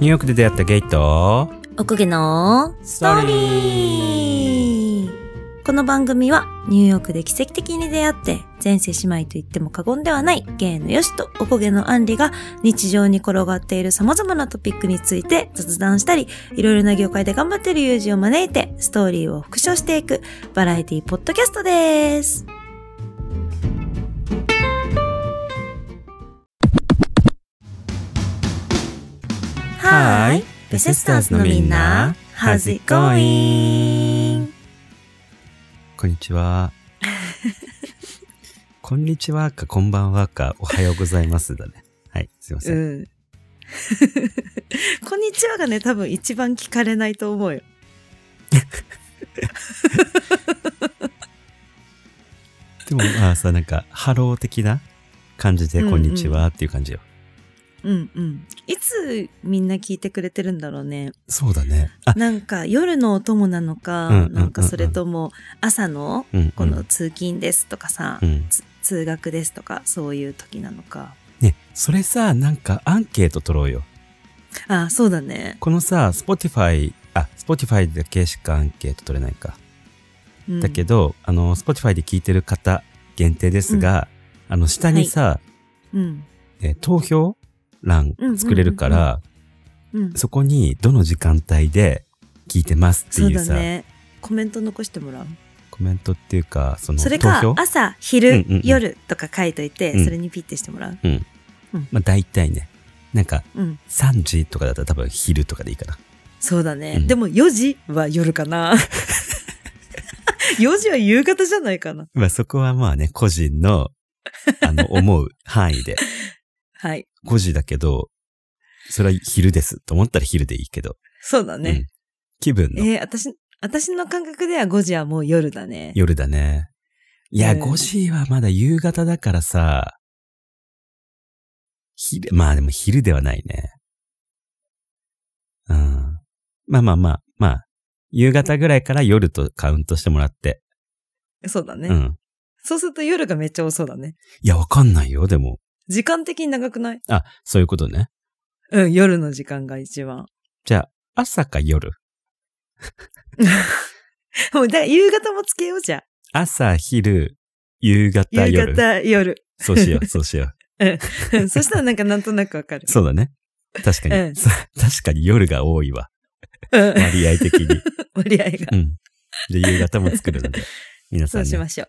ニューヨークで出会ったゲイとおこげのストーリーこの番組はニューヨークで奇跡的に出会って前世姉妹と言っても過言ではないゲイのよしとおこげのアンリが日常に転がっている様々なトピックについて雑談したりいろいろな業界で頑張っている友人を招いてストーリーを復唱していくバラエティポッドキャストです。はーい。ベセスターズのみんな、How's it going? こんにちは。こんにちはか、こんばんはか、おはようございますだね。はい、すいません。うん。こんにちはがね、多分一番聞かれないと思うよ。でも、まあさ、なんか、ハロー的な感じで、こんにちはっていう感じよ。うんうん。いつみんな聞いてくれてるんだろうね。そうだね。あ、なんか夜のお供なのか、うんうんうんうんなんかそれとも朝のうん、うん。この通勤ですとかさ、うん。つ通学ですとか、そういう時なのか。ね、それさ、なんかアンケート取ろうよ。あ、そうだね。このさ、Spotify、あ、Spotify だけしかアンケート取れないか。うんだけど、あの、Spotify で聞いてる方限定ですが、あの、下にさ、うん。えー投票欄作れるから、うん。そこにどの時間帯で聞いてますっていうさ、だね。コメント残してもらう？コメントっていうか、そのそれか朝、昼、うんうんうん夜とか書いといて、うんそれにピッてしてもらう？まあ大体ね、なんかうん。3時とかだったら多分昼とかでいいかな。そうだね。うんでも4時は夜かな。4時は夕方じゃないかな。まあそこはまあね、個人の、あの、思う範囲で。はい。5時だけど、それは昼ですと思ったら昼でいいけど。そうだね。うん気分のえー私、私の感覚では5時はもう夜だね。夜だね。いや、うん5時はまだ夕方だからさ、昼、まあでも昼ではないね。うん。まあまあまあ、まあ、夕方ぐらいから夜とカウントしてもらって。そうだね、うん。そうすると夜がめっちゃ多そうだね。いや、わかんないよ、でも。時間的に長くない？あ、そういうことね。うん、夜の時間が一番。じゃあ、朝か夜？もう、だから夕方もつけようじゃん。朝、昼、夕方、夕夜。方、夜。そうしよう、そうしよう んそしたらなんかなんとなくわかるう。。そうだね。確かに、うん確かに夜が多いわ。うん割合的に。割合が。うん。じゃあ夕方も作るので、皆さん、ね、そうしましょ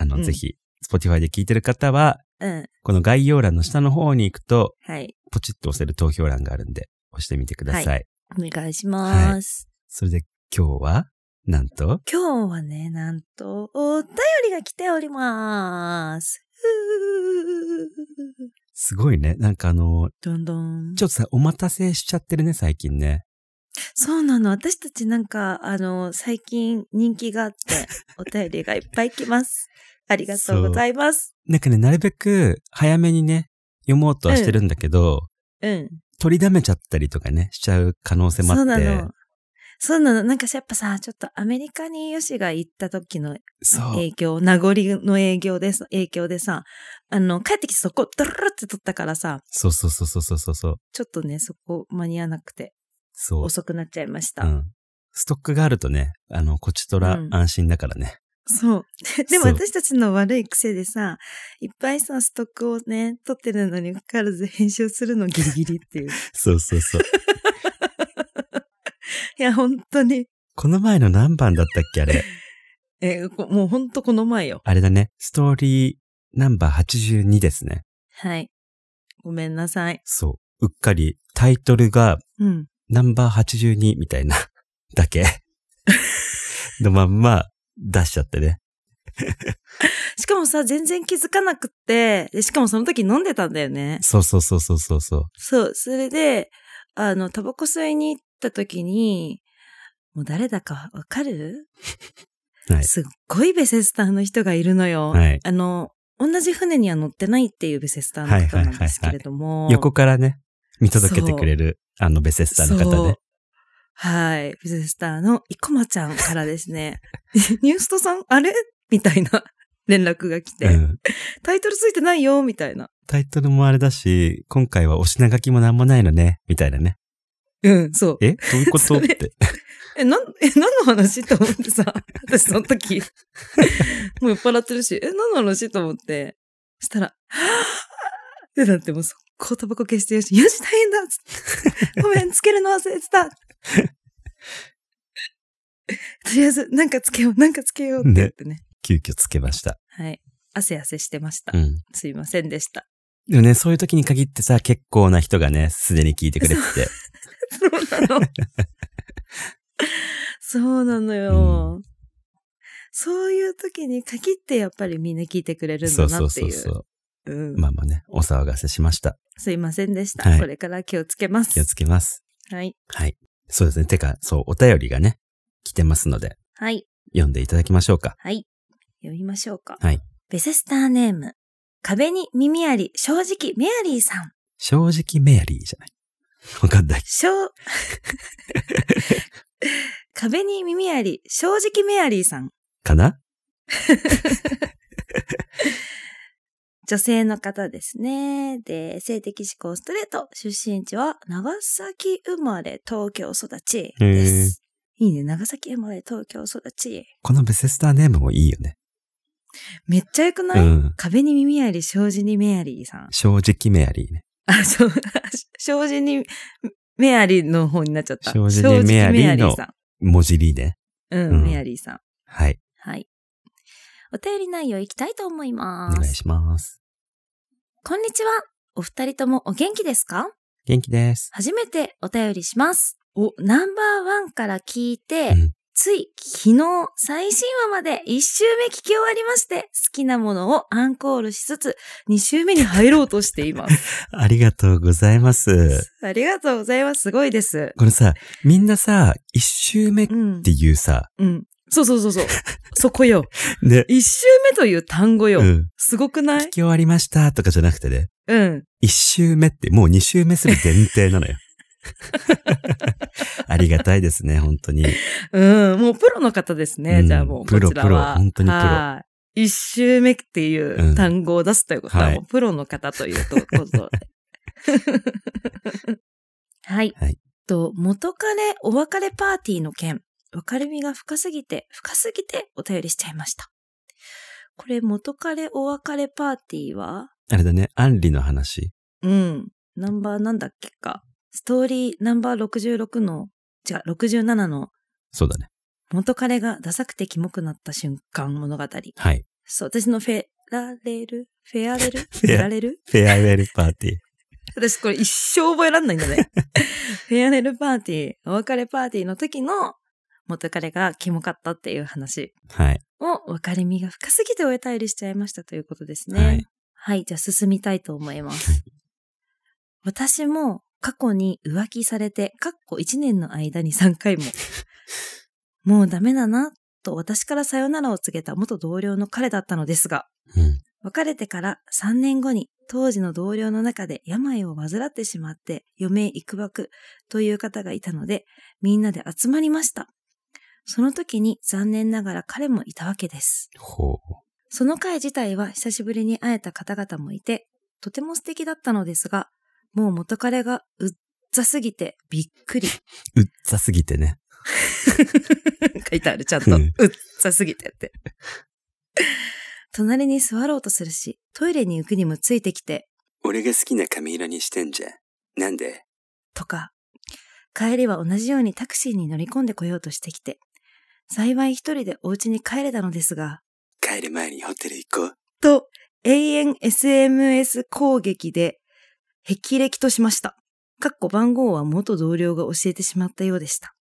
あの、うんぜひ、Spotify で聞いてる方は、う。うん。この概要欄の下の方に行くと、はい。ポチッと押せる投票欄があるんで、押してみてください。お願いします。それで今日は、なんと、今日はね、なんと、お便りが来ております。すごいね。なんかあの、どんどん。ちょっとさ、お待たせしちゃってるね、最近ね。そうなの。私たちなんか、あの、最近人気があって、お便りがいっぱい来ます。ありがとうございます。なんかね、なるべく早めにね、読もうとはしてるんだけど、うん。取りだめちゃったりとかね、しちゃう可能性もあって。そうなの。そうなの。なんかさやっぱさ、ちょっとアメリカにヨシが行った時の。影響、名残の影響で、影響でさ、あの、帰ってきてそこ、ドルルって取ったからさ、そうそうそうそうそうそう。ちょっとね、そこ間に合わなくて、そう。遅くなっちゃいました。うん。ストックがあるとね、あの、こちとらうん安心だからね。そう。でも私たちの悪い癖でさ、いっぱいさ、ストックをね、取ってるのにかかわらず編集するのギリギリっていう。そうそうそう。いや、本当に。この前の何番だったっけあれ？えこもう本当この前よ。あれだね。ストーリーナンバー82ですね。はい。ごめんなさい。そう。うっかりタイトルがうん。ナンバー82みたいなだけのまんま出しちゃってね。しかもさ、全然気づかなくって、でしかもその時飲んでたんだよね。そうそうそうそうそうそう。そう、それで、あの、タバコ吸いに行った時に、もう誰だかわかる？はい。すっごいベセスターの人がいるのよ。はいあの、同じ船には乗ってないっていうベセスターの方なんですけれども。横からね、見届けてくれる、あのベセスターの方ね。はい。ベセスターの生駒ちゃんからですね、ニューストさん、あれ？みたいな 連絡が来て、うん。タイトルついてないよ、みたいな。タイトルもあれだし、今回はお品書きもなんもないのね、みたいなね。うん、そう。え？どういうこと？って。え、なん、え、何の話と思ってさ、私その時、もう酔っ払ってるし、え、何の話と思って、したら、は ぁってなってもう速攻タバコ消してよし、よし大変だごめん、つけるの忘れてた とりあえず、なんかつけよう、なんかつけようって言ってね。急遽つけました。はい。汗汗してました。うん。すいませんでした。でもね、そういう時に限ってさ、結構な人がね、すでに聞いてくれてて。そうなの。そうなのよ。そういう時に限ってやっぱりみんな聞いてくれるんそうそうだなっていう。そうそう。うんまあまあね、お騒がせしました。すいませんでした。はいこれから気をつけます。気をつけます。はい。はい。そうですね。てか、そう、お便りがね、来てますので、はい。読んでいただきましょうか。はい。読みましょうか。はい。ベセスターネーム。壁に耳あり、正直メアリーさん。正直メアリーじゃない？わかんない。正、壁に耳あり、正直メアリーさん。かな？女性の方ですね。で、性的指向ストレート。出身地は長崎生まれ、東京育ちです。いいね。長崎生まれ、東京育ち。このベセスターネームもいいよね。めっちゃ良くない、うん。壁に耳あり、正直にメアリーさん。正直メアリーね。あ、そう、正直にメアリーの方になっちゃった。正直にメアリーさ文字りね。ん。うん、うんメアリーさん。はい。はい。お便り内容いきたいと思いおます。願いします。こんにちは。お二人ともお元気ですか？元気です。初めてお便りします。お、ナンバーワンから聞いて、うんつい昨日最新話まで一周目聞き終わりまして、好きなものをアンコールしつつ、二周目に入ろうとしています。ありがとうございます。ありがとうございます。すごいです。これさ、みんなさ、一周目っうんて。いうさ、うん。そうそうそうそう。そこよ。ね、一周目という単語よ。うん。すごくない？聞き終わりましたとかじゃなくてね、うん。一周目ってもう二周目する前提なのよ。ありがたいですね、本当に。うん。もうプロの方ですね。うんじゃあもう、プロプロ本当にプロはい。一周目っていううん単語を出すということは、はいもうプロの方というとことで。はい。はいと、元彼お別れパーティーの件、別れみが深すぎて、深すぎてお便りしちゃいました。これ、元彼お別れパーティーは？あれだね、アンリの話。うん。ナンバーなんだっけか。ストーリーナンバー66の、違う、67のそうだね。元彼がダサくてキモくなった瞬間物語。はい。そう、私のフェラレル？フェアレル？フェアレル？フェアウェルパーティー。私これ一生覚えらんないんだね。フェアレルパーティー、お別れパーティーの時の元彼がキモかったっていう話はい。を別れ身が深すぎてお便りしちゃいましたということですね。はい。はい、じゃあ進みたいと思います。私も過去に浮気されて、過去1年の間に3回も、もうダメだな、と私からさよならを告げた元同僚の彼だったのですが、うん。別れてから3年後に当時の同僚の中で病を患ってしまって余命いくばくという方がいたので、みんなで集まりました。その時に残念ながら彼もいたわけです。ほう。その会自体は久しぶりに会えた方々もいて、とても素敵だったのですが、もう元彼がうっざすぎてびっくり。うっざすぎてね。書いてある、ちゃんと。ううんっざすぎてって。隣に座ろうとするし、トイレに行くにもついてきて、俺が好きな髪色にしてんじゃん。なんで？とか、帰りは同じようにタクシーに乗り込んでこようとしてきて、幸い一人でお家に帰れたのですが、帰る前にホテル行こう。と、永遠 SMS 攻撃で、霹靂としました。かっこ番号は元同僚が教えてしまったようでした。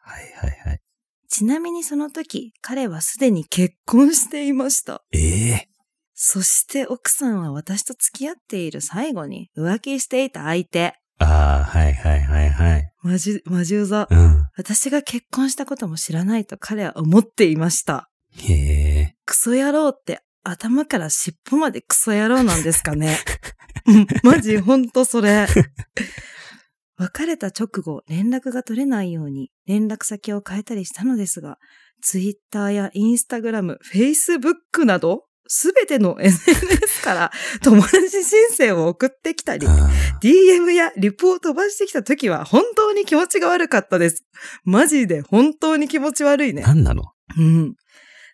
はいはいはい。ちなみにその時、彼はすでに結婚していました。ええそして奥さんは私と付き合っている最後に浮気していた相手。ああ、はいはいはいはい。マジ、マジうざ。うん。私が結婚したことも知らないと彼は思っていました。へえ。クソ野郎って頭から尻尾までクソ野郎なんですかね。うんマジほんとそれ。別れた直後連絡が取れないように連絡先を変えたりしたのですが、ツイッターやインスタグラム、フェイスブックなどすべての SNS から友達申請を送ってきたり、あ DM やリプを飛ばしてきた時は本当に気持ちが悪かったです。マジで本当に気持ち悪いーね。何なの？うん。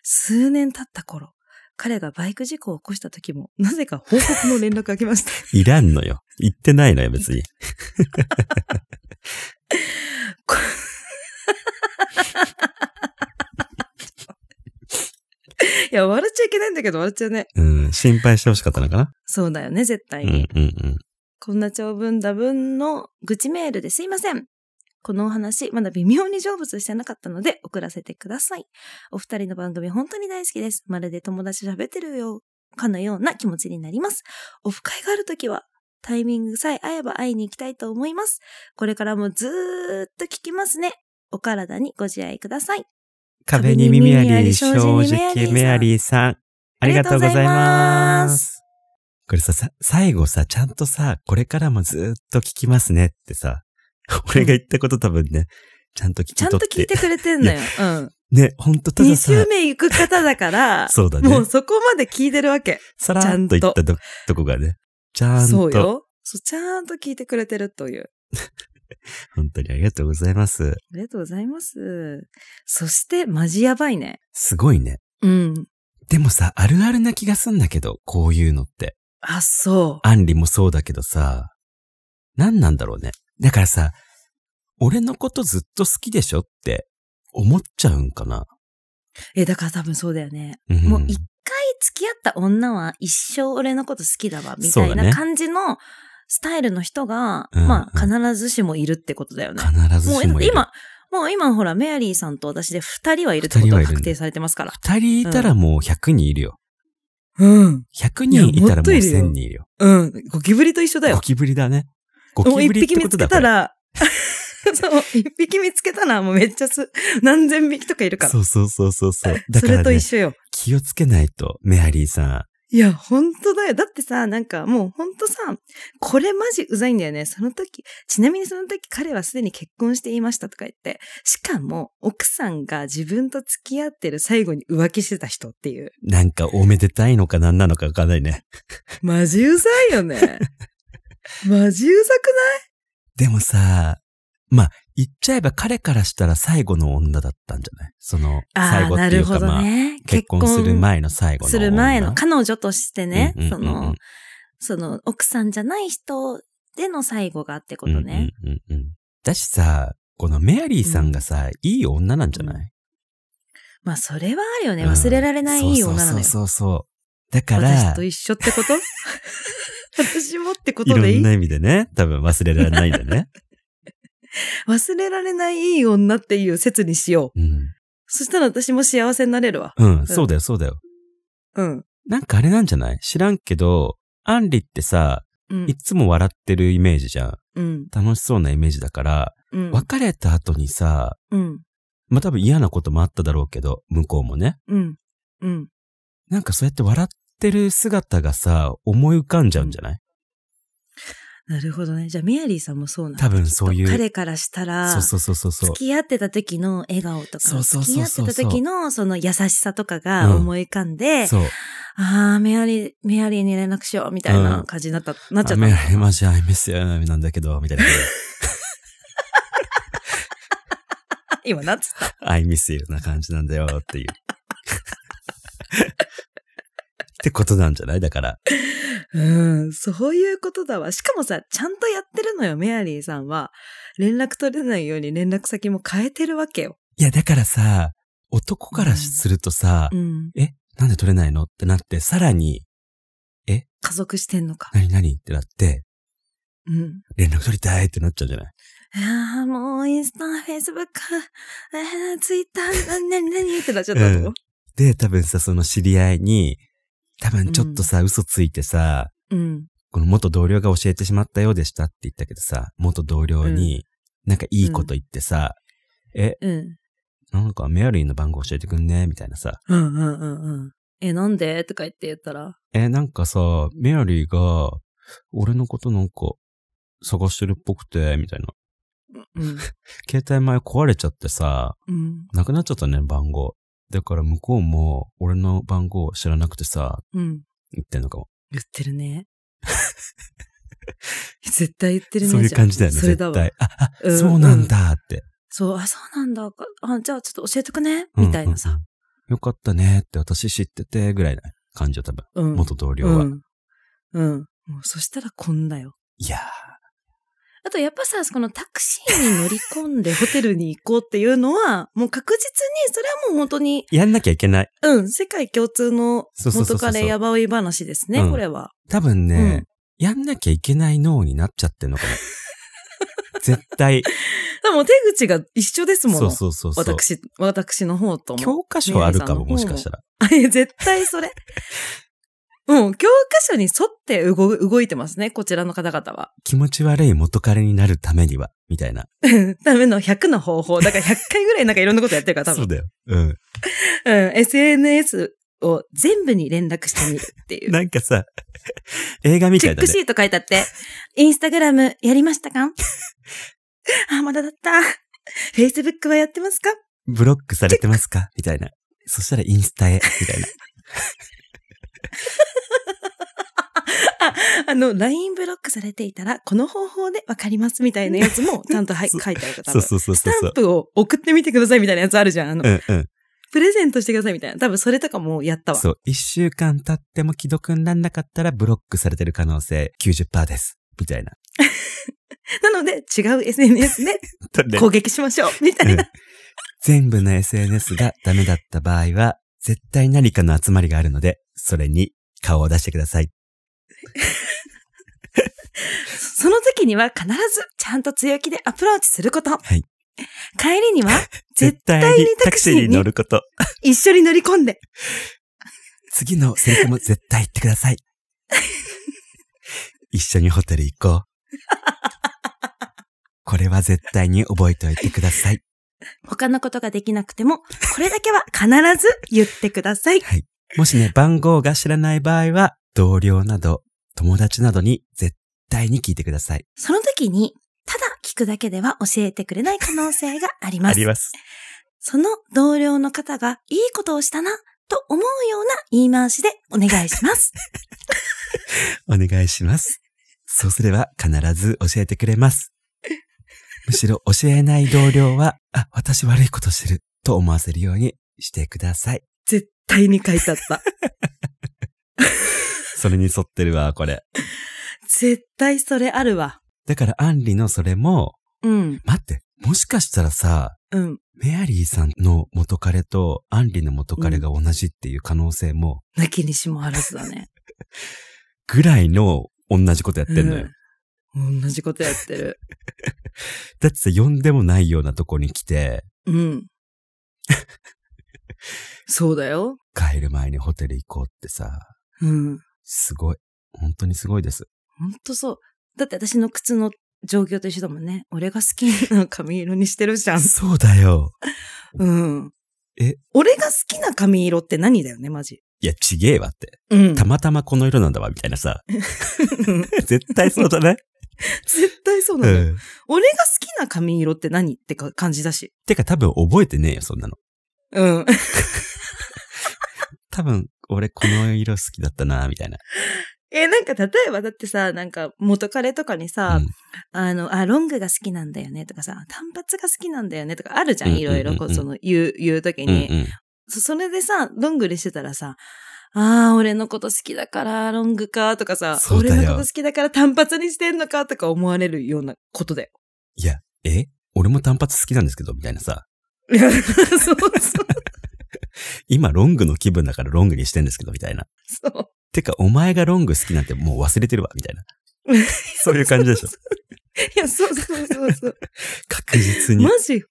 数年経った頃、彼がバイク事故を起こした時も、なぜか報告の連絡が来ました。いらんのよ。言ってないのよ、別に。こいや、笑っちゃいけないんだけど笑っちゃうね。うん、心配してほしかったのかな？そうだよね、絶対うんに。うんうん。こんな長文多文の愚痴メールですいません。このお話、まだ微妙に成仏してなかったので送らせてください。お二人の番組本当に大好きです。まるで友達と喋ってるよ、かのような気持ちになります。オフ会があるときは、タイミングさえ合えば会いに行きたいと思います。これからもずーっと聞きますね。お体にご自愛ください。壁に耳あり、正直メアリーさん。ありがとうございます。これさ、さ、最後さ、ちゃんとさ、これからもずーっと聞きますねってさ、俺が言ったこと多分ね、ちゃんと聞きちゃん取って。と聞いてくれてんのよ。うん。ね、ほんとた2ださ、週目行く方だから、そうだね。もうそこまで聞いてるわけ。さらっと言ったととこがね、ちゃんと。そうよ。そう、ちゃんと聞いてくれてるという。本当にありがとうございます。ありがとうございます。そして、マジやばいね。すごいね。うん。でもさ、あるあるな気がすんだけど、こういうのって。あ、そう。アンリもそうだけどさ、何なんだろうね。だからさ、俺のことずっと好きでしょって思っちゃうんかな。え、だから多分そうだよね。うんもう一回付き合った女は一生俺のこと好きだわ、みたいな感じのスタイルの人が、うんまあ必ずしもいるってことだよね。必ずもうしもいる。今、もう今ほら、メアリーさんと私で二人はいるってことが確定されてますから。二人いたらもう100人いるよ。うん。100人いたらもういやもっといるよ1000人いるよ。うん。ゴキブリと一緒だよゴ。キブリだね。ゴもう一キブリっ匹見つてことだこれけたら、そう、一匹見つけたらもうめっちゃす、何千匹とかいるから。そうそうそうそうそう。だそれからね、と一緒よ。気をつけないと、メアリーさいや、本当だよ。だってさ、なんかもう本当さ、これマジうざいんだよね。その時、ちなみにその時彼はすでに結婚していましたとか言って、しかも奥さんが自分と付き合ってる最後に浮気してた人っていう。ん。なんかおめでたいのか何なのかわかんないね。マジうざいよね。マジうざくでもさ、まあ、言っちゃえば彼からしたら最後の女だったんじゃない？その、最後っていうか、なるほどまあ、ね。結婚する前の最後の女。する前の、彼女としてね、うんうんうんうんその、その、奥さんじゃない人での最後がってことね。うんうんうんうん。だしさ、このメアリーさんがさ、いい女なんじゃない、まあ、それはあるよね。うん忘れられないいい女なのよ。そうそうそうそう。だから私と、一緒ってこと？私もってこいろとでいい？んな意味でね、多分忘れられないんだね。忘れられないいい女っていう説にしよう。うん。そしたら私も幸せになれるわ。うん、そうだよ、そうだよ。うん。なんかあれなんじゃない？知らんけど、アンリってさ、うんい。つも笑ってるイメージじゃん。うん。楽しそうなイメージだから、うん。別れた後にさ、うん。まあ、多分嫌なこともあっただろうけど、向こうもね。うん。うん。なんかそうやって笑ってる姿がさ、思い浮かんじゃうんじゃない、なるほどね。じゃあ、メアリーさんもそうなんだ多分そういう彼からしたら、そうそうそうそうそう付。き合ってた時の笑顔とか、そうそう付き合ってそうそうた時のその優しさとかが思い浮かんで、そう。ああ、メアリー、メアリーに連絡しようみたいな感じになった、なっちゃったメアリーマジアイミスやなんだけど、みたいな。今、なんつった？アイミスユな感じなんだよっていう。ってことなんじゃない？だから。うん、そういうことだわ。しかもさ、ちゃんとやってるのよ、メアリーさんは。連絡取れないように連絡先も変えてるわけよ。いや、だからさ、男からするとさ、うん。え、なんで取れないの？ってなって、さらに、家族してんのか。何？何？ってなって、うん。連絡取りたいってなっちゃうんじゃない？ああ、もう、インスタ、フェイスブック、えー、ツイッター、なになになにってなっちゃったの、で、多分さ、その知り合いに、多分ちょっとさ、嘘ついてさ、うん。この元同僚が教えてしまったようでしたって言ったけどさ、元同僚に、なんかいいこと言ってさ、え、うん。なんかメアリーの番号教えてくんね？みたいなさ。うんうんうんうん。え、なんで？とか言って言ったら。え、なんかさ、メアリーが、俺のことなんか、探してるっぽくて、みたいな。うん。携帯前壊れちゃってさ、うん。なくなっちゃったね、番号。だから向こうも俺の番号知らなくてさ、うん。言ってんのかも。言ってるね。絶対言ってるね。そういう感じだよね、それだわ。絶対。あ、あ、うんそうなんだって。そう、あ、そうなんだ。あ、じゃあちょっと教えてくね。うんみたいなさ。うんうんよかったねって私知ってて、ぐらいな感じよ、多分。うん。元同僚は。うん。うん。もうそしたらこんだよ。いやー、あとやっぱさ、このタクシーに乗り込んでホテルに行こうっていうのは、もう確実に、それはもう本当に、やんなきゃいけない。うん、世界共通のそうそうそうそう元彼やばい話ですね、うんこれは。多分ね、うんやんなきゃいけない脳になっちゃってんのかも。絶対。でも手口が一緒ですもの。そうそうそうそう。私、私の方とも。教科書あるかも、ももしかしたら。あ、いや、絶対それ。うん、教科書に沿って動動いてますね、こちらの方々は。気持ち悪い元彼になるためには、みたいな。ための100の方法。だから100回ぐらいなんかいろんなことやってるから、多分。そうだよ。うん。うん、SNS を全部に連絡してみるっていう。なんかさ、映画みたいだねチェック。シート書いてあって、インスタグラムやりましたか？あ、まだだった。Facebook はやってますか？ブロックされてますか？みたいな。そしたらインスタへ、みたいな。あの、LINE ブロックされていたら、この方法でわかりますみたいなやつも、ちゃんとはい 書いてあるから。そうそうそうスそうそう。タンプを送ってみてくださいみたいなやつあるじゃん。あの、うんうん。プレゼントしてくださいみたいな。多分それとかもやったわ。そう。一週間経っても既読になんなかったらブロックされてる可能性90%です。みたいな。なので、違う SNS でで攻撃しましょう。みたいな。全部の SNS がダメだった場合は、絶対何かの集まりがあるので、それに顔を出してください。その時には必ずちゃんと強気でアプローチすること。はい帰りには絶 絶対にタクシーに乗ること。一緒に乗り込んで。次のセリフも絶対言ってください。一緒にホテル行こう。これは絶対に覚えておいてください。他のことができなくても、これだけは必ず言ってください。もしね、番号が知らない場合は、同僚など、友達などに絶対に聞いてください。その時に、ただ聞くだけでは教えてくれない可能性があります。あります。その同僚の方がいいことをしたな、と思うような言い回しでお願いします。お願いします。そうすれば必ず教えてくれます。むしろ教えない同僚は、あ、私悪いことしてると思わせるようにしてください。絶対に書いてあった。それに沿ってるわ、これ。絶対それあるわ。だから、アンリのそれも、うん、待って、もしかしたらさ、うん。メアリーさんの元彼とアンリの元彼が同じっていう可能性も、なきにしもあらずだね。ぐらいの同じことやってんのよ。うん。同じことやってる。だってさ、呼んでもないようなとこに来て、うん。そうだよ。帰る前にホテル行こうってさ、うん。すごい。本当にすごいです。ほんとそう。だって私の靴の状況と一緒だもんね。俺が好きな髪色にしてるじゃん。そうだよ。うん。え？俺が好きな髪色って何だよね、マジ。いや、ちげえわって。うん。たまたまこの色なんだわ、みたいなさ。うん 絶対そうだね。絶対そううなのよ、ん。俺が好きな髪色って何ってか感じだし。てか多分覚えてねえよ、そんなの。うん。多分、俺この色好きだったな、みたいな。え、なんか例えばだってさ、なんか元彼とかにさ、うんあの、あ、ロングが好きなんだよねとかさ、単発が好きなんだよねとかあるじゃん、いろいろ、こうその、言う、言うときうんに、うん。そそれでさ、ロングにしてたらさ、ああ、俺のこと好きだから、ロングか、とかさ、俺のこと好きだから単発にしてんのか、とか思われるようなことだよ。いや、え？俺も単発好きなんですけど、みたいなさ。いや、そうそう、今ロングの気分だからロングにしてんですけど、みたいな。そう。てか、お前がロング好きなんてもう忘れてるわ、みたいな。そういう感じでしょ。いや、そうそうそうそう。確実に。マジ、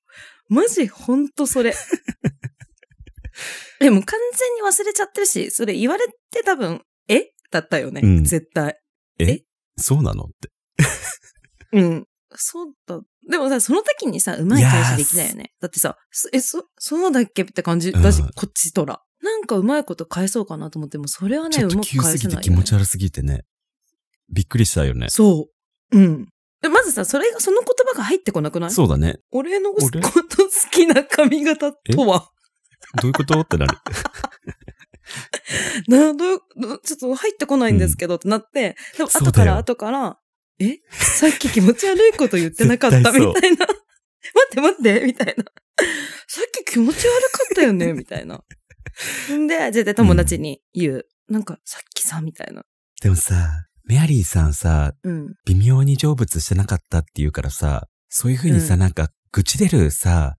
マジ、ほんとそれ。でも完全に忘れちゃってるし、それ言われて多分、え？だったよね、うん絶対。え？そうなの？って。うん。そうだ。でもさ、その時にさ、うまい返しできないよね。だってさ、そえ、そ、そうだっけって感じ？だし、うんこっちとら。なんかうまいこと返そうかなと思っても、それはね、うまく返せないよ、ね。気持ち悪すぎてね。びっくりしたよね。そう。うん。でまずさ、それが、その言葉が入ってこなくない？そうだね。俺のこ俺？と好きな髪型とは？どういうこと？ってなる。な、どちょっと入ってこないんですけどってなって、でも後から後から、え？さっき気持ち悪いこと言ってなかった？みたいな。待って待ってみたいな。さっき気持ち悪かったよね？みたいな。んで、絶対友達に言う。なんか、さっきさ、みたいな。でもさ、メアリーさんさ、うん。微妙に成仏してなかったって言うからさ、そういう風にさ、うんなんか、愚痴出るさ、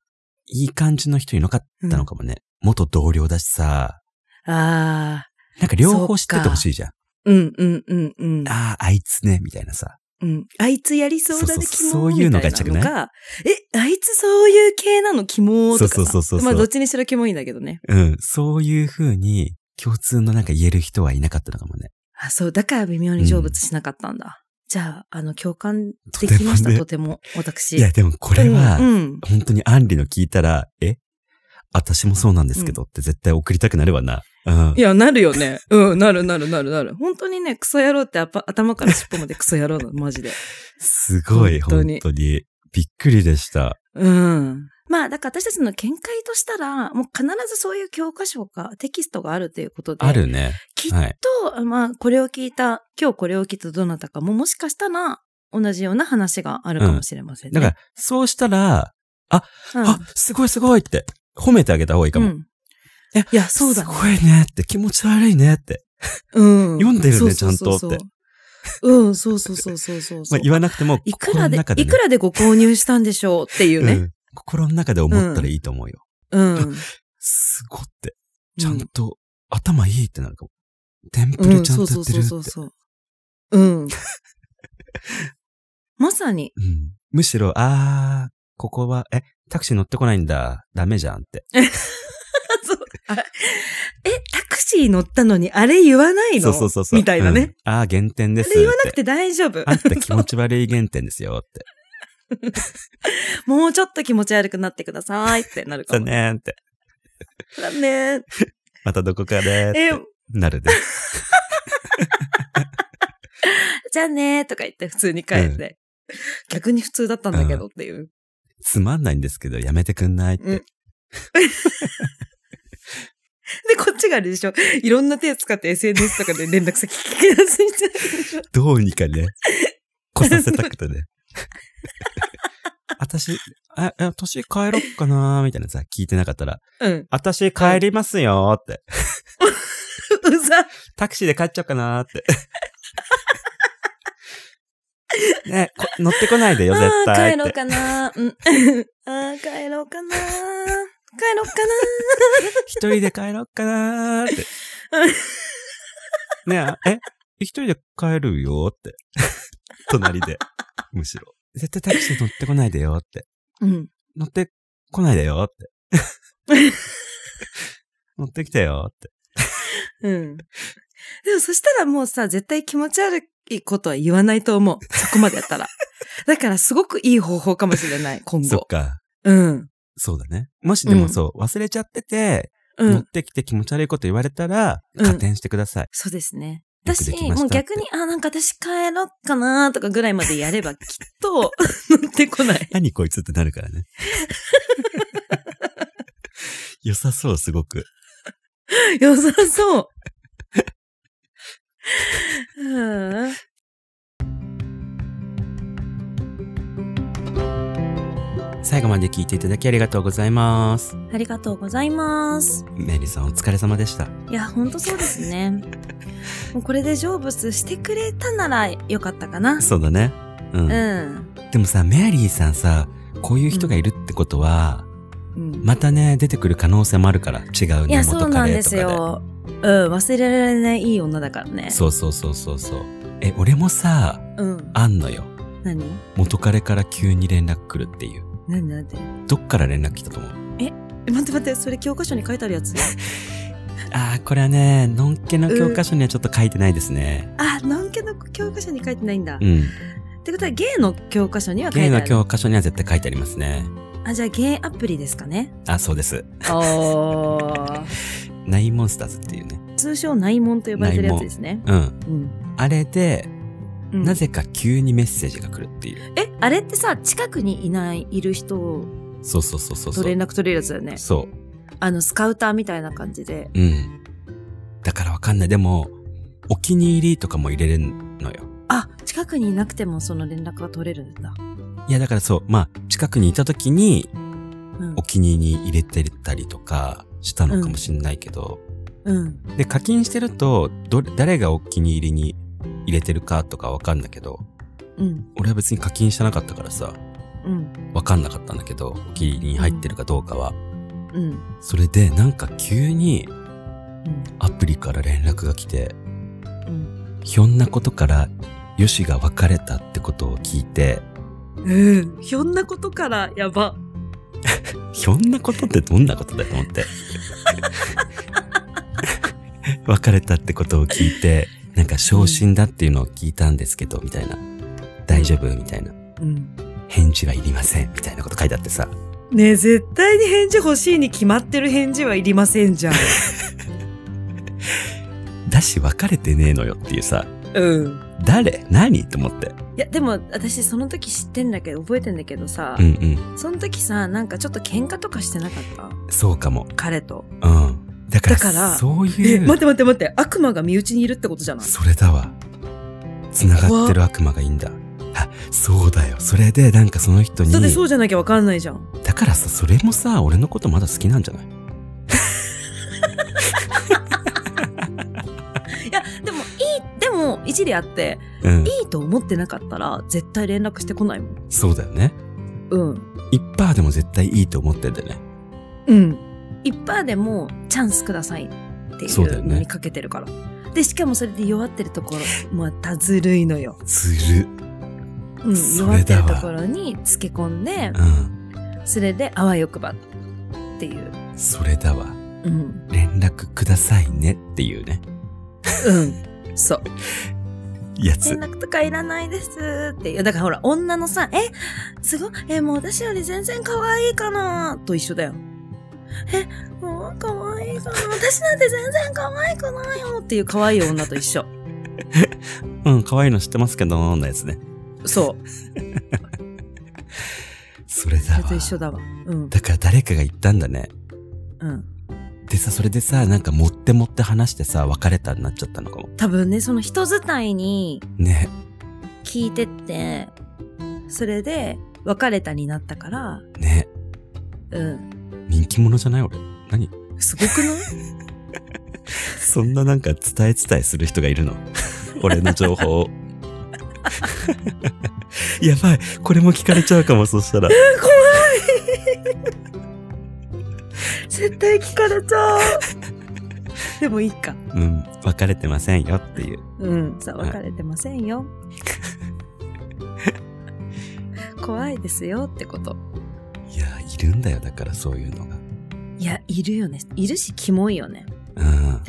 いい感じの人いなかったのかもね。元同僚だしさ、あなんか両方知っててほしいじゃん。ー。うんうんうんうん。ああ、あいつね、みたいなさ。うん。あいつやりそうだね、キモそういうのがい？なの違がえ、あいつそういう系なの、キモとかさ。そうそうそうそうまあ、どっちにしろキモいんだけどね。うん、そういう風に、共通のなんか言える人はいなかったのかもね。あ、そう、だから微妙に成仏しなかったんだ。じゃあ、あの、共感できました、ととても、私。いや、でもこれは、うん、うん本当にアンリの聞いたら、え？私もそうなんですけどって絶対送りたくなるわな。うん。いや、なるよね。うん、なるなるなるなる。本当にね、クソ野郎って頭から尻尾までクソ野郎なの、マジで。すごい、本本当に当に。びっくりでした。うん。まあ、だから私たちの見解としたら、もう必ずそういう教科書かテキストがあるということで。あるね。きっと、はいまあ、これを聞いた、今日これを聞いたどなたかも、もしかしたら、同じような話があるかもしれませんね。だから、そうしたら、うん、あ、すごいすごいって、褒めてあげた方がいいかも。うん。いや、そうだね。すごいねって、気持ち悪いねって。うん。読んでるねちゃんとって。うん、そうそうそうそうそうまあ、言わなくても、いくらでね。いくらでご購入したんでしょうっていうね。うん。心の中で思ったらいいと思うよ。うん。すごって。ちゃんと、頭いいってなるかも。テンプレちゃんとやってるって。そうそうそうそう。うん。まさに。うんむしろ、あー、ここは、え、タクシー乗ってこないんだ。ダメじゃんって。え、タクシー乗ったのにあれ言わないの？そうそうそうそう。みたいなね。うんあー、減点ですあれ言わなくって。て大丈夫。あんた気持ち悪い減点ですよって。もうちょっと気持ち悪くなってくださいってなるかだも。ねーって。だね。またどこかでーっえて、なるね。じゃあねとか言って普通に帰って。逆に普通だったんだけどっていう。つまんないんですけど、やめてくんないって。うんで、こっちがあれでしょ。いろんな手使って SNS とかで連絡先聞きやすいんじゃないでしょ。どうにかね、来させたくてね。私、あ、え、年帰ろっかなーみたいなさ、聞いてなかったら、うん。私帰りますよーって。うざ。タクシーで帰っちゃおうかなーって。ね、こ乗ってこないでよ、絶対って。帰ろうかな。うん。ああ、帰ろうかな。帰ろうか一人で帰ろうかなー って。ねえ、え、一人で帰るよって。隣で。むしろ。絶対タクシー乗ってこないでよって。な。うん。乗ってこないでよって。乗ってきてよって。うん。でもそしたらもうさ、絶対気持ち悪いことは言わないと思う。そこまでやったら。だからすごくいい方法かもしれない、今後。そっか。うん。そうだね。もしでもそう、忘れちゃってて、うん。乗ってきて気持ち悪いこと言われたら、うん加点してください。そうですね。私もう逆に、あ、なんか私帰ろっかなとかぐらいまでやれば、きっと、乗ってこない。何こいつってなるからね。良さそう、すごく。良さそう。うん最後まで聞いていただきありがとうございます。ありがとうございます。メリーさんお疲れ様でした。いや、ほんとそうですね。もうこれで成仏してくれたならよかったかな。そうだね。うん。うん。でもさ、メアリーさんさ、こういう人がいるってことは、うんまたね、出てくる可能性もあるから、違うね、いや、そう元なんです。よ。うん、忘れられないいい女だからね。そうそうそうそうそう。え、俺もさ、うん。あんのよ。何？元彼から急に連絡来るっていう。何？なんでどっから連絡来たと思う？え、待って待って、それ教科書に書いてあるやつ？あー、これはね、のんけの教科書にはちょっと書いてないですね。あ、のんけの教科書に書いてないんだ。っうん。てことは、ゲイの教科書には書いゲイのてある。教科書には絶対書いてありますね。あ、じゃあゲイアプリですかね？あ、そうです。おー。ナインモンスターズっていうね。通称内門と呼ばれてるやつですね。うん。うん。あれで、うんなぜか急にメッセージが来るっていう。え、あれってさ、近くにいない、いる人そうそうそうそうそう。と連絡取れるやつだよね。そう。あの、スカウターみたいな感じで。うん。だからわかんない。でも、お気に入りとかも入れれるのよ。あ、近くにいなくてもその連絡が取れるんだ。いや、だからそう、まあ、近くにいた時に、うんお。気に入りに入れてたりとかしたのかもしんないけど、うん。で、課金してると、どれ、誰がお気に入りに入れてるかとかわかんだけど、うん。俺は別に課金してなかったからさ、うん。わかんなかったんだけど、お気に入りに入ってるかどうかは。うん。それで、なんか急にうん。アプリから連絡が来て、うん。ひょんなことから、ヨシが別れたってことを聞いて、うん。ひょんなことから、やば。ひょんなことってどんなことだよと思って。別れたってことを聞いて、なんか昇進だっていうのを聞いたんですけど、みたいな。大丈夫みたいな。うん。返事はいりません。みたいなこと書いてあってさ。ねえ、絶対に返事欲しいに決まってる返事はいりませんじゃん。だし別れてねえのよっていうさ。うん。誰？何？と思って。いや、でも私その時知ってんだけど、覚えてんだけどさ、うんうん。その時さ、なんかちょっと喧嘩とかしてなかった？そうかも。彼と。うん。だから、だからそうえ、いう。待って待って待って、悪魔が身内にいるってことじゃない？それだわ。繋がってる悪魔がいいんだ。あ、そうだよ。それで、なんかその人にだって、そうじゃなきゃわかんないじゃん。だからさ、それもさ、俺のことまだ好きなんじゃないい？も一理あって、うん。いいと思ってなかったら絶対連絡してこないもん。そうだよね。うん。一パーでも絶対いいと思ってんだよね。うん。一パーでもチャンスくださいっていそうのにかけてるから。で、しかもそれで弱ってるところ、またずるいのよ。ずる。うん。そ弱ってるところにつけ込んで、うん。それであわよくばっていう。それだわ。うん。連絡くださいねっていうね。うん。そう。やつ連。絡とかいらないですっていう。だからほら、女のさ、え、すごい、え、もう私より全然可愛いかなと一緒だよ。え、もう可愛いかな私なんて全然可愛くないよっていう可愛い女と一緒。うん、可愛いの知ってますけど、のやつね。そう。それだわそれと。一緒だわ。うん。だから誰かが言ったんだね。うん。でさ、それでさ、なんか持って持って話してさ、別れたになっちゃったのかも。多分ね、その人伝いにね。聞いてって、それで別れたになったから、ね。うん。人気者じゃない俺？何？すごくない？そんななんか伝え伝えする人がいるの？俺の情報を。やばい。これも聞かれちゃうかも、そしたら。絶対聞かれちゃう。でもいいか。うん。別れてませんよっていう。うん。さ別れてませんよ。怖いですよってこと。いや、いるんだよ。だからそういうのが。いや、いるよね。いるし、キモいよね。うん。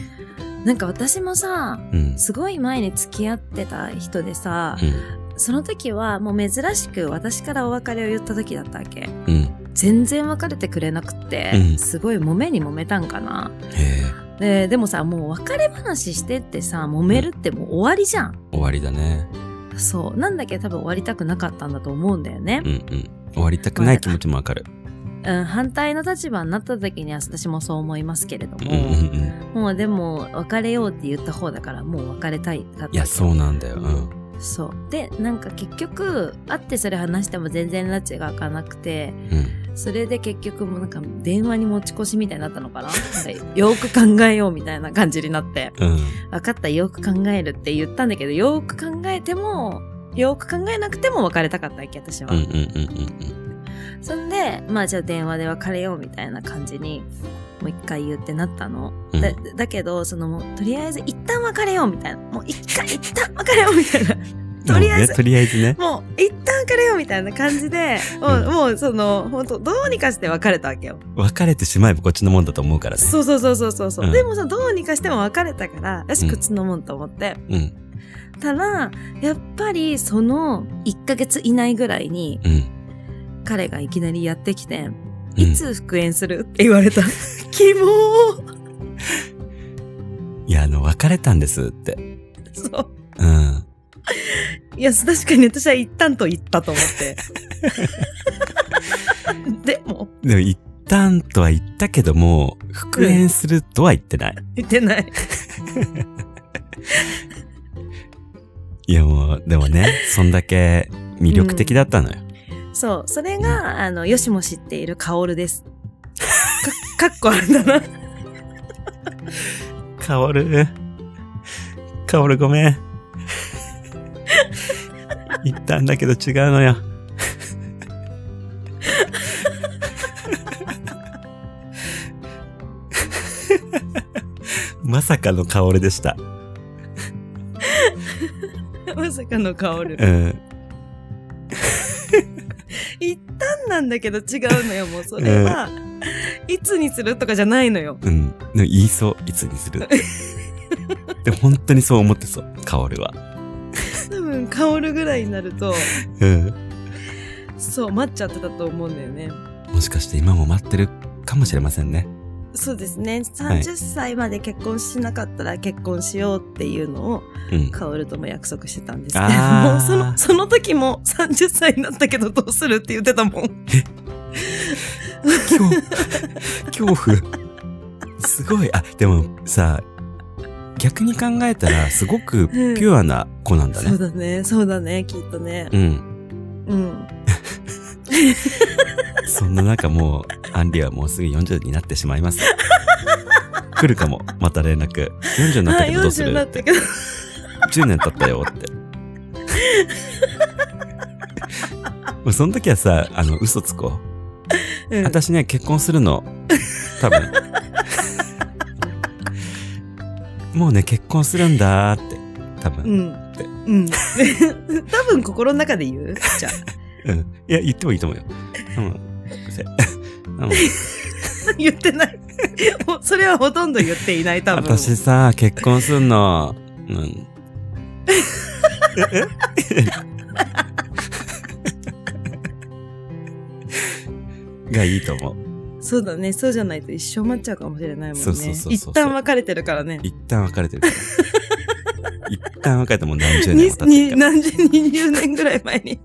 なんか私もさ、うん。すごい前に付き合ってた人でさ、うん。その時はもう珍しく私からお別れを言った時だったわけ。うん。全然別れてくれなくて、うんすごい揉めに揉めたんかな。で、でもさ、もう別れ話してってさ、揉めるってもう終わりじゃん。終わりだね。そう。なんだけど多分終わりたくなかったんだと思うんだよねうん。うん。終わりたくない気持ちもわかる。うん、反対の立場になった時には私もそう思いますけれども、うんうんうん。もうでも別れようって言った方だからもう別れたいかったいや、そうなんだよ。うん。そう。で、なんか結局、会ってそれ話しても全然拉致が開かなくて、うん。それで結局もうなんか電話に持ち越しみたいになったのかな？よく考えようみたいな感じになって、うん。分かった、よく考えるって言ったんだけど、よく考えても、よく考えなくても別れたかったわけ、私は。そんで、まあじゃあ電話で別れようみたいな感じに、もう一回言ってなったの。うん。だだけど、そのもう、とりあえず一旦別れようみたいな。もう一回、一旦別れようみたいな。とりあえずねとりあえずね。もう、一旦別れようみたいな感じで、もう、うんもうその、本当どうにかして別れたわけよ。別れてしまえばこっちのもんだと思うからね。そうそうそうそうそうそう、うんでもさ、どうにかしても別れたから、よし、うんこっちのもんと思って。うん。ただ、やっぱりその1ヶ月以内ぐらいに、うん。彼がいきなりやってきて、うんいつ復縁するって言われた。キモーいや、あの、別れたんですって。そう。うん。いや、確かに私は一旦と言ったと思って。でも、でも、一ターンとは言ったけども、復縁するとは言ってない。言ってない。いやもう、でもね、そんだけ魅力的だったのよ。そう。それが、あの、よしも知っているカオルです。か、かっこあるんだな。カオル？カオルごめん。言ったんだけど違うのよ。まさかのカオルでした。まさかのカオル。うん。だけど違うのよ、もう それは。いつにするとかじゃないのよ。うん。でも言いそう、いつにするって。でも本当にそう思ってそう、カオルは。多分、カオルぐらいになると、う ん。そう、待っちゃってたと思うんだよね。もしかして今も待ってるかもしれませんね。そうですね。はい30歳まで結婚しなかったら結婚しようっていうのを、うん。カオルとも約束してたんですけどあーも、その、その時も30歳になったけどどうするって言ってたもん。恐恐怖。すごい。あ、でもさ、逆に考えたらすごくピュアな子なんだねそう。だね、そうだね、きっとね。うん。うん。そんな中もう、アンリはもうすぐ40になってしまいます。来るかも。また連絡。40になったあ、けどどうす40るったけど。10年経ったよって。もうその時はさ、あの、嘘つこう。うん私ね、結婚するの。多分。もうね、結婚するんだーって。多分。うん。うん。多分心の中で言う？じゃあ。うん。いや、言ってもいいと思うよ。うん。言ってない。それはほとんど言っていない、多分。私さ、結婚すんの。うん。がいいと思う。そうだね。そうじゃないと一生待っちゃうかもしれないもんね。そうそうそうそう一旦別れてるからね。一旦別れてるから。一旦別れてもう何十に年も経ってるから。に何十、20年ぐらい前に。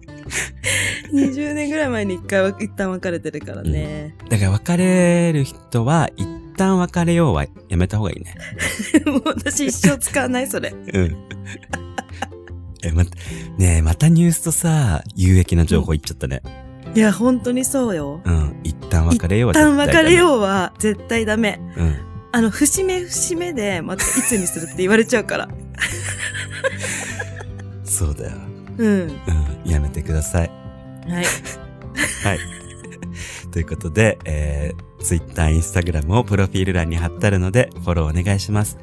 20年ぐらい前に一回は一旦別れてるからね。だから別れる人は、一旦別れようはやめた方がいいね。もう私一生使わない、それ。うん。え、ま、ねえ、またニュースとさ、有益な情報言っちゃったね。いや、本当にそうよ。うん。一旦別れようは一旦別れう。ようは絶対ダメ。うん。あの、節目節目で、またいつにするって言われちゃうから。そうだよ。うん。うん。やめてください。はい。はい。ということで、えー、Twitter、Instagram をプロフィール欄に貼ってあるので、フォローお願いします。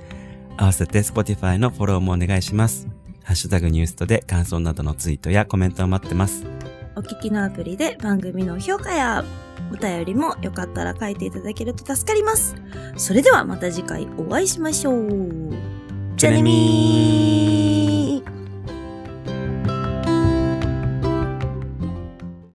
合わせて Spotify のフォローもお願いします。ハッシュタグニュースとで感想などのツイートやコメントを待ってます。お聞きのアプリで番組の評価やお便りもよかったら書いていただけると助かります。それではまた次回お会いしましょう。じゃあねみー